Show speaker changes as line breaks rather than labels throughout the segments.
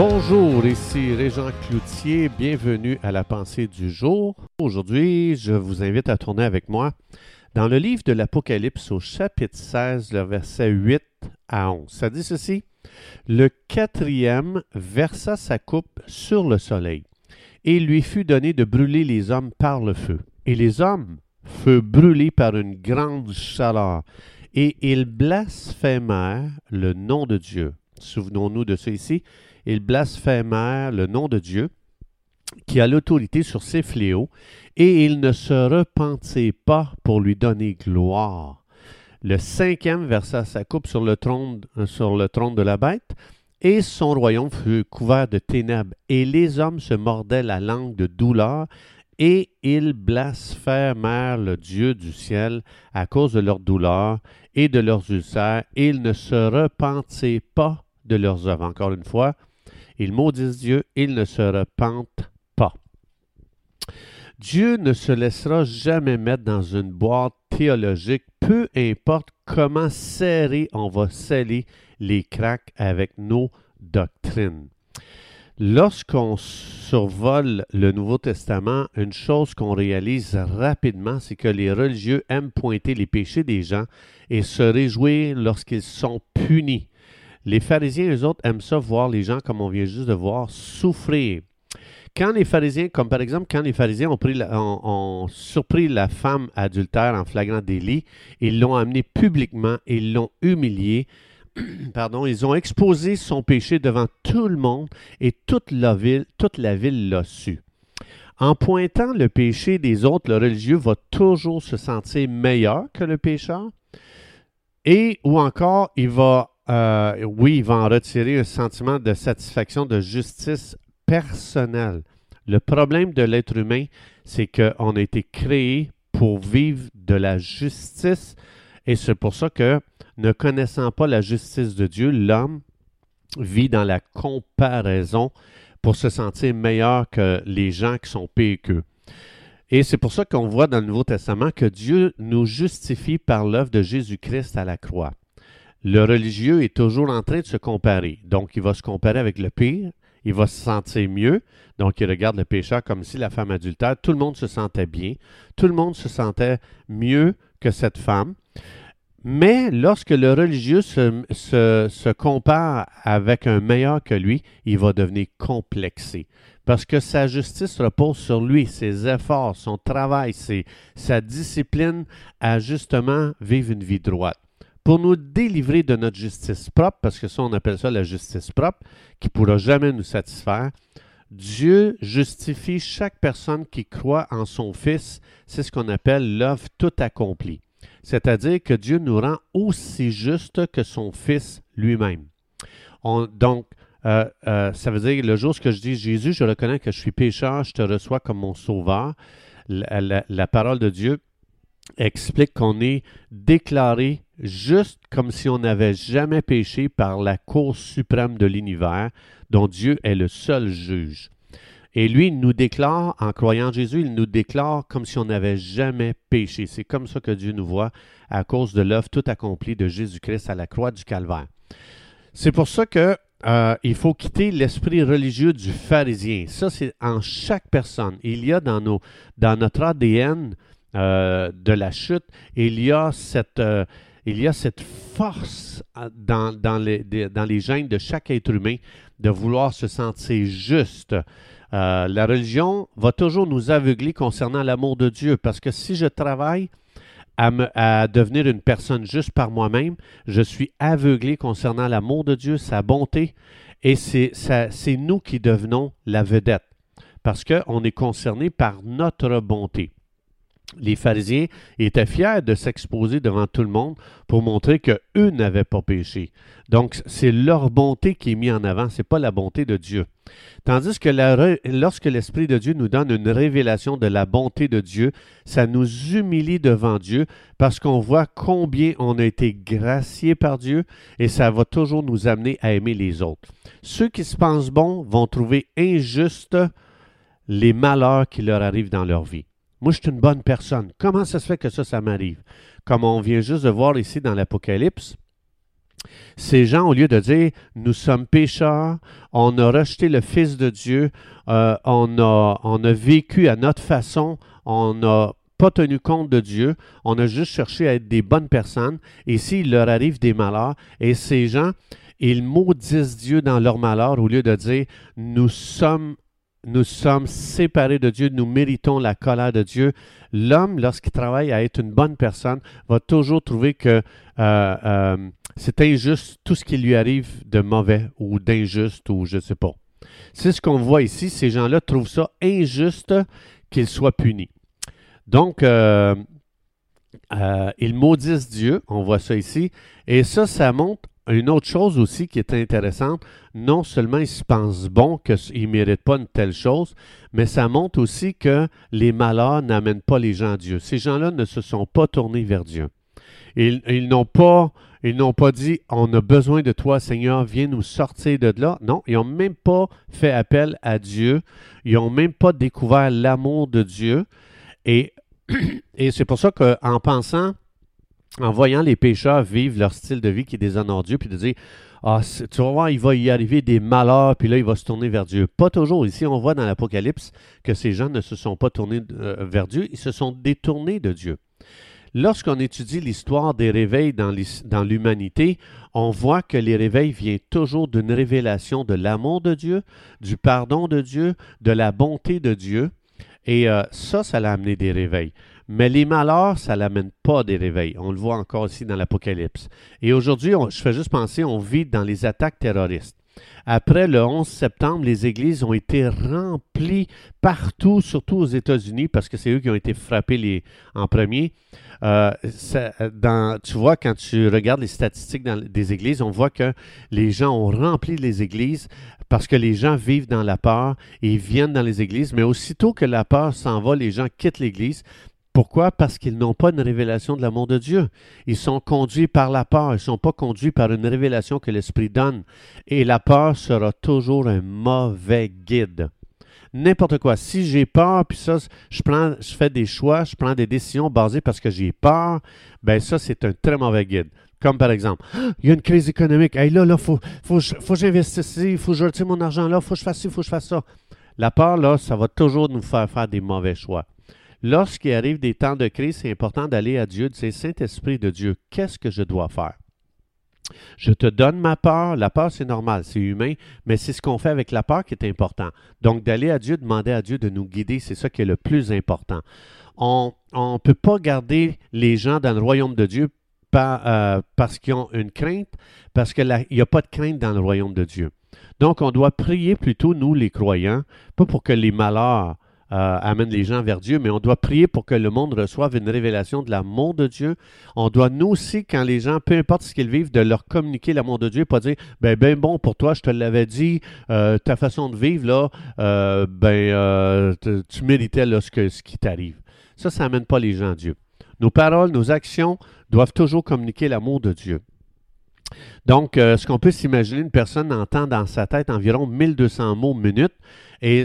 Bonjour, ici Régent Cloutier, bienvenue à la pensée du jour. Aujourd'hui, je vous invite à tourner avec moi dans le livre de l'Apocalypse au chapitre 16, le verset 8 à 11. Ça dit ceci, Le quatrième versa sa coupe sur le soleil, et il lui fut donné de brûler les hommes par le feu. Et les hommes furent brûlés par une grande chaleur, et ils blasphémèrent le nom de Dieu. Souvenons-nous de ça ici ils blasphémèrent le nom de Dieu, qui a l'autorité sur ces fléaux, et ils ne se repentirent pas pour lui donner gloire. Le cinquième versa sa coupe sur le trône, sur le trône de la bête, et son royaume fut couvert de ténèbres, et les hommes se mordaient la langue de douleur, et ils blasphémèrent le Dieu du ciel à cause de leur douleur et de leurs ulcères, et ils ne se repentirent pas de leurs œuvres. Encore une fois, ils maudissent Dieu, ils ne se repentent pas. Dieu ne se laissera jamais mettre dans une boîte théologique, peu importe comment serré on va sceller les craques avec nos doctrines. Lorsqu'on survole le Nouveau Testament, une chose qu'on réalise rapidement, c'est que les religieux aiment pointer les péchés des gens et se réjouir lorsqu'ils sont punis. Les pharisiens, eux autres, aiment ça voir les gens, comme on vient juste de voir, souffrir. Quand les pharisiens, comme par exemple, quand les pharisiens ont, pris ont, surpris la femme adultère en flagrant délit, ils l'ont amenée publiquement, ils l'ont humiliée, pardon, ils ont exposé son péché devant tout le monde et toute la ville, toute la ville l'a su. En pointant le péché des autres, le religieux va toujours se sentir meilleur que le pécheur, et ou encore il va euh, oui, il va en retirer un sentiment de satisfaction, de justice personnelle. Le problème de l'être humain, c'est qu'on a été créé pour vivre de la justice et c'est pour ça que, ne connaissant pas la justice de Dieu, l'homme vit dans la comparaison pour se sentir meilleur que les gens qui sont pires qu'eux. Et c'est pour ça qu'on voit dans le Nouveau Testament que Dieu nous justifie par l'œuvre de Jésus-Christ à la croix le religieux est toujours en train de se comparer. Donc, il va se comparer avec le pire, il va se sentir mieux. Donc, il regarde le pécheur comme si la femme adultère, tout le monde se sentait bien, tout le monde se sentait mieux que cette femme. Mais lorsque le religieux se, compare avec un meilleur que lui, il va devenir complexé. Parce que sa justice repose sur lui, ses efforts, son travail, sa discipline à justement vivre une vie droite pour nous délivrer de notre justice propre, parce que ça, on appelle ça la justice propre, qui ne pourra jamais nous satisfaire. Dieu justifie chaque personne qui croit en son Fils. C'est ce qu'on appelle l'œuvre tout accomplie. C'est-à-dire que Dieu nous rend aussi juste que son Fils lui-même. donc, euh, euh, ça veut dire, le jour où je dis Jésus, je reconnais que je suis pécheur, je te reçois comme mon sauveur. la parole de Dieu explique qu'on est déclaré juste comme si on n'avait jamais péché par la Cour suprême de l'univers, dont Dieu est le seul juge. Et lui, il nous déclare, en croyant Jésus, il nous déclare comme si on n'avait jamais péché. C'est comme ça que Dieu nous voit à cause de l'œuvre tout accomplie de Jésus-Christ à la croix du Calvaire. C'est pour ça que euh, il faut quitter l'esprit religieux du pharisien. Ça, c'est en chaque personne. Il y a dans, nos, notre ADN euh, de la chute, il y a cette, euh, il y a cette force euh, dans, les, gènes de chaque être humain de vouloir se sentir juste. la religion va toujours nous aveugler concernant l'amour de Dieu, parce que si je travaille à, devenir une personne juste par moi-même, je suis aveuglé concernant l'amour de Dieu, sa bonté, et c'est nous qui devenons la vedette, parce qu'on est concerné par notre bonté les pharisiens étaient fiers de s'exposer devant tout le monde pour montrer qu'eux n'avaient pas péché. Donc, c'est leur bonté qui est mise en avant, ce n'est pas la bonté de Dieu. Tandis que lorsque l'Esprit de Dieu nous donne une révélation de la bonté de Dieu, ça nous humilie devant Dieu parce qu'on voit combien on a été gracié par Dieu et ça va toujours nous amener à aimer les autres. Ceux qui se pensent bons vont trouver injustes les malheurs qui leur arrivent dans leur vie. Moi, je suis une bonne personne. Comment ça se fait que ça, ça m'arrive? Comme on vient juste de voir ici dans l'Apocalypse, Ces gens, au lieu de dire nous sommes pécheurs, on a rejeté le Fils de Dieu, euh, on, a, on a vécu à notre façon, on n'a pas tenu compte de Dieu, on a juste cherché à être des bonnes personnes, et s'il leur arrive des malheurs, et ces gens, ils maudissent Dieu dans leur malheur au lieu de dire nous sommes nous sommes séparés de Dieu, nous méritons la colère de Dieu. L'homme, lorsqu'il travaille à être une bonne personne, va toujours trouver que euh, euh, c'est injuste tout ce qui lui arrive de mauvais ou d'injuste ou je ne sais pas. C'est ce qu'on voit ici. Ces gens-là trouvent ça injuste qu'ils soient punis. Donc, euh, ils maudissent Dieu, on voit ça ici, et ça, ça montre une autre chose aussi qui est intéressante, non seulement ils se pensent bon qu'ils ne méritent pas une telle chose, mais ça montre aussi que les malheurs n'amènent pas les gens à Dieu. Ces gens-là ne se sont pas tournés vers Dieu. Ils, n'ont pas, ils n'ont pas dit On a besoin de toi, Seigneur, viens nous sortir de là. Non, ils n'ont même pas fait appel à Dieu. Ils n'ont même pas découvert l'amour de Dieu. Et, et c'est pour ça qu'en pensant en voyant les pécheurs vivre leur style de vie qui déshonore Dieu, puis de dire Ah, tu vas voir, il va y arriver des malheurs, puis là, il va se tourner vers Dieu. Pas toujours. Ici, on voit dans l'Apocalypse que ces gens ne se sont pas tournés euh, vers Dieu, ils se sont détournés de Dieu. Lorsqu'on étudie l'histoire des réveils dans l'humanité, on voit que les réveils viennent toujours d'une révélation de l'amour de Dieu, du pardon de Dieu, de la bonté de Dieu. Et euh, ça, ça l'a amené des réveils. Mais les malheurs, ça n'amène pas des réveils. On le voit encore ici dans l'Apocalypse. Et aujourd'hui, je fais juste penser, on vit dans les attaques terroristes. Après le 11 septembre, les églises ont été remplies partout, surtout aux États-Unis, parce que c'est eux qui ont été frappés en premier. Euh, tu vois, quand tu regardes les statistiques des églises, on voit que les gens ont rempli les églises parce que les gens vivent dans la peur et viennent dans les églises, mais aussitôt que la peur s'en va, les gens quittent l'église pourquoi? Parce qu'ils n'ont pas une révélation de l'amour de Dieu. Ils sont conduits par la peur. Ils ne sont pas conduits par une révélation que l'Esprit donne. Et la peur sera toujours un mauvais guide. N'importe quoi. Si j'ai peur, puis ça, je, fais des choix, je prends des décisions basées parce que j'ai peur, ben ça, c'est un très mauvais guide. Comme par exemple, il y a une crise économique. Hey, là, là, il faut, faut, faut que j'investisse ici, il faut que je retire mon argent là, il faut que je fasse ci, il faut que je fasse ça. La peur, là, ça va toujours nous faire faire des mauvais choix. Lorsqu'il arrive des temps de crise, c'est important d'aller à Dieu, de dire Saint-Esprit de Dieu, qu'est-ce que je dois faire? Je te donne ma peur. La peur, c'est normal, c'est humain, mais c'est ce qu'on fait avec la peur qui est important. Donc, d'aller à Dieu, demander à Dieu de nous guider, c'est ça qui est le plus important. On ne peut pas garder les gens dans le royaume de Dieu euh, parce qu'ils ont une crainte, parce qu'il n'y a pas de crainte dans le royaume de Dieu. Donc, on doit prier plutôt, nous, les croyants, pas pour que les malheurs euh, amène les gens vers Dieu, mais on doit prier pour que le monde reçoive une révélation de l'amour de Dieu. On doit nous aussi, quand les gens, peu importe ce qu'ils vivent, de leur communiquer l'amour de Dieu, pas dire, ben, ben bon, pour toi, je te l'avais dit, euh, ta façon de vivre, là, euh, ben, tu méritais là, ce, qui t'arrive. Ça, ça n'amène pas les gens à Dieu. Nos paroles, nos actions doivent toujours communiquer l'amour de Dieu. Donc, ce qu'on peut s'imaginer, une personne entend dans sa tête environ 1200 mots minute. Et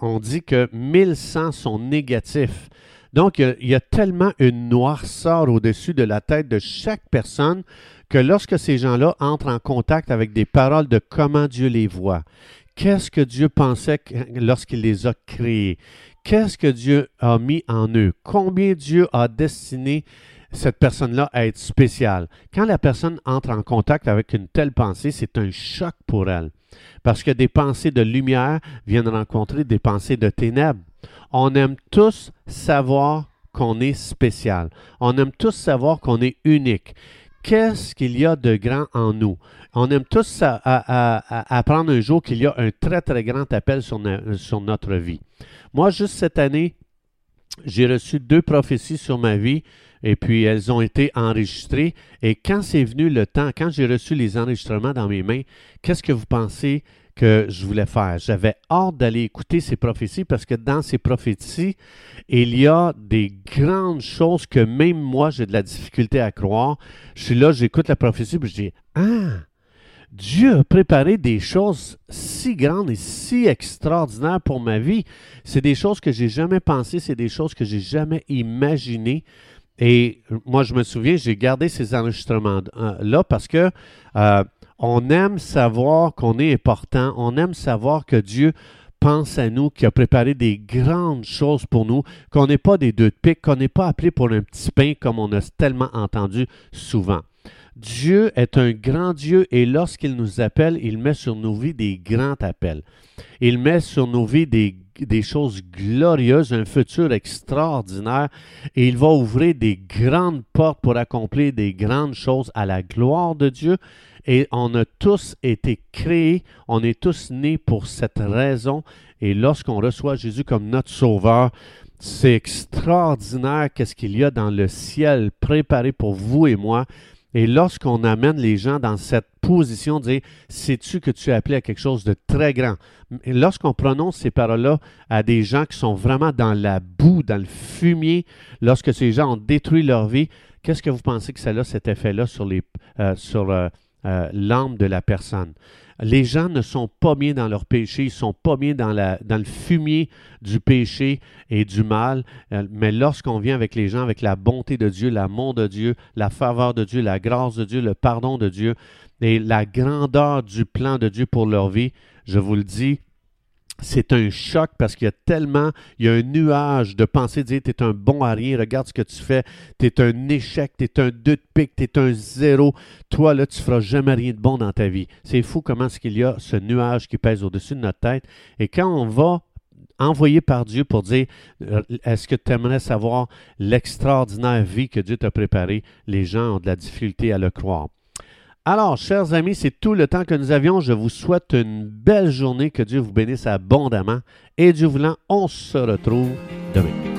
on dit que 1100 sont négatifs. Donc, il y, a, tellement une noirceur au-dessus de la tête de chaque personne que lorsque ces gens-là entrent en contact avec des paroles de comment Dieu les voit, qu'est-ce que Dieu pensait lorsqu'il les a créés, qu'est-ce que Dieu a mis en eux, combien Dieu a destiné cette personne-là à être spéciale. Quand la personne entre en contact avec une telle pensée, c'est un choc pour elle. Parce que des pensées de lumière viennent rencontrer des pensées de ténèbres. On aime tous savoir qu'on est spécial. On aime tous savoir qu'on est unique. Qu'est-ce qu'il y a de grand en nous? On aime tous apprendre un jour qu'il y a un très, très grand appel sur, sur notre vie. Moi, juste cette année, j'ai reçu deux prophéties sur ma vie et puis elles ont été enregistrées. Et quand c'est venu le temps, quand j'ai reçu les enregistrements dans mes mains, qu'est-ce que vous pensez que je voulais faire? J'avais hâte d'aller écouter ces prophéties parce que dans ces prophéties, il y a des grandes choses que même moi, j'ai de la difficulté à croire. Je suis là, j'écoute la prophétie, puis je dis, ah! Dieu a préparé des choses si grandes et si extraordinaires pour ma vie. C'est des choses que j'ai jamais pensées, c'est des choses que j'ai jamais imaginées. Et moi, je me souviens, j'ai gardé ces enregistrements-là parce que euh, on aime savoir qu'on est important, on aime savoir que Dieu pense à nous, qu'il a préparé des grandes choses pour nous, qu'on n'est pas des deux de qu'on n'est pas appelé pour un petit pain comme on a tellement entendu souvent. Dieu est un grand Dieu et lorsqu'il nous appelle, il met sur nos vies des grands appels. Il met sur nos vies des, des, choses glorieuses, un futur extraordinaire et il va ouvrir des grandes portes pour accomplir des grandes choses à la gloire de Dieu. Et on a tous été créés, on est tous nés pour cette raison. Et lorsqu'on reçoit Jésus comme notre Sauveur, c'est extraordinaire qu'est-ce qu'il y a dans le ciel préparé pour vous et moi. Et lorsqu'on amène les gens dans cette position de dire, sais-tu que tu es appelé à quelque chose de très grand? Lorsqu'on prononce ces paroles-là à des gens qui sont vraiment dans la boue, dans le fumier, lorsque ces gens ont détruit leur vie, qu'est-ce que vous pensez que ça a cet effet-là sur, les, euh, sur euh, euh, l'âme de la personne. Les gens ne sont pas bien dans leur péché, ils sont pas bien dans, le fumier du péché et du mal. Euh, mais lorsqu'on vient avec les gens, avec la bonté de Dieu, l'amour de Dieu, la faveur de Dieu, la grâce de Dieu, le pardon de Dieu et la grandeur du plan de Dieu pour leur vie, je vous le dis, c'est un choc parce qu'il y a tellement, il y a un nuage de pensée, de dire, tu es un bon à rien, regarde ce que tu fais, tu es un échec, tu es un deux de pique, tu es un zéro. Toi, là, tu feras jamais rien de bon dans ta vie. C'est fou comment est-ce qu'il y a ce nuage qui pèse au-dessus de notre tête. Et quand on va envoyer par Dieu pour dire euh, est-ce que tu aimerais savoir l'extraordinaire vie que Dieu t'a préparée, les gens ont de la difficulté à le croire. Alors, chers amis, c'est tout le temps que nous avions. Je vous souhaite une belle journée. Que Dieu vous bénisse abondamment. Et Dieu voulant, on se retrouve demain.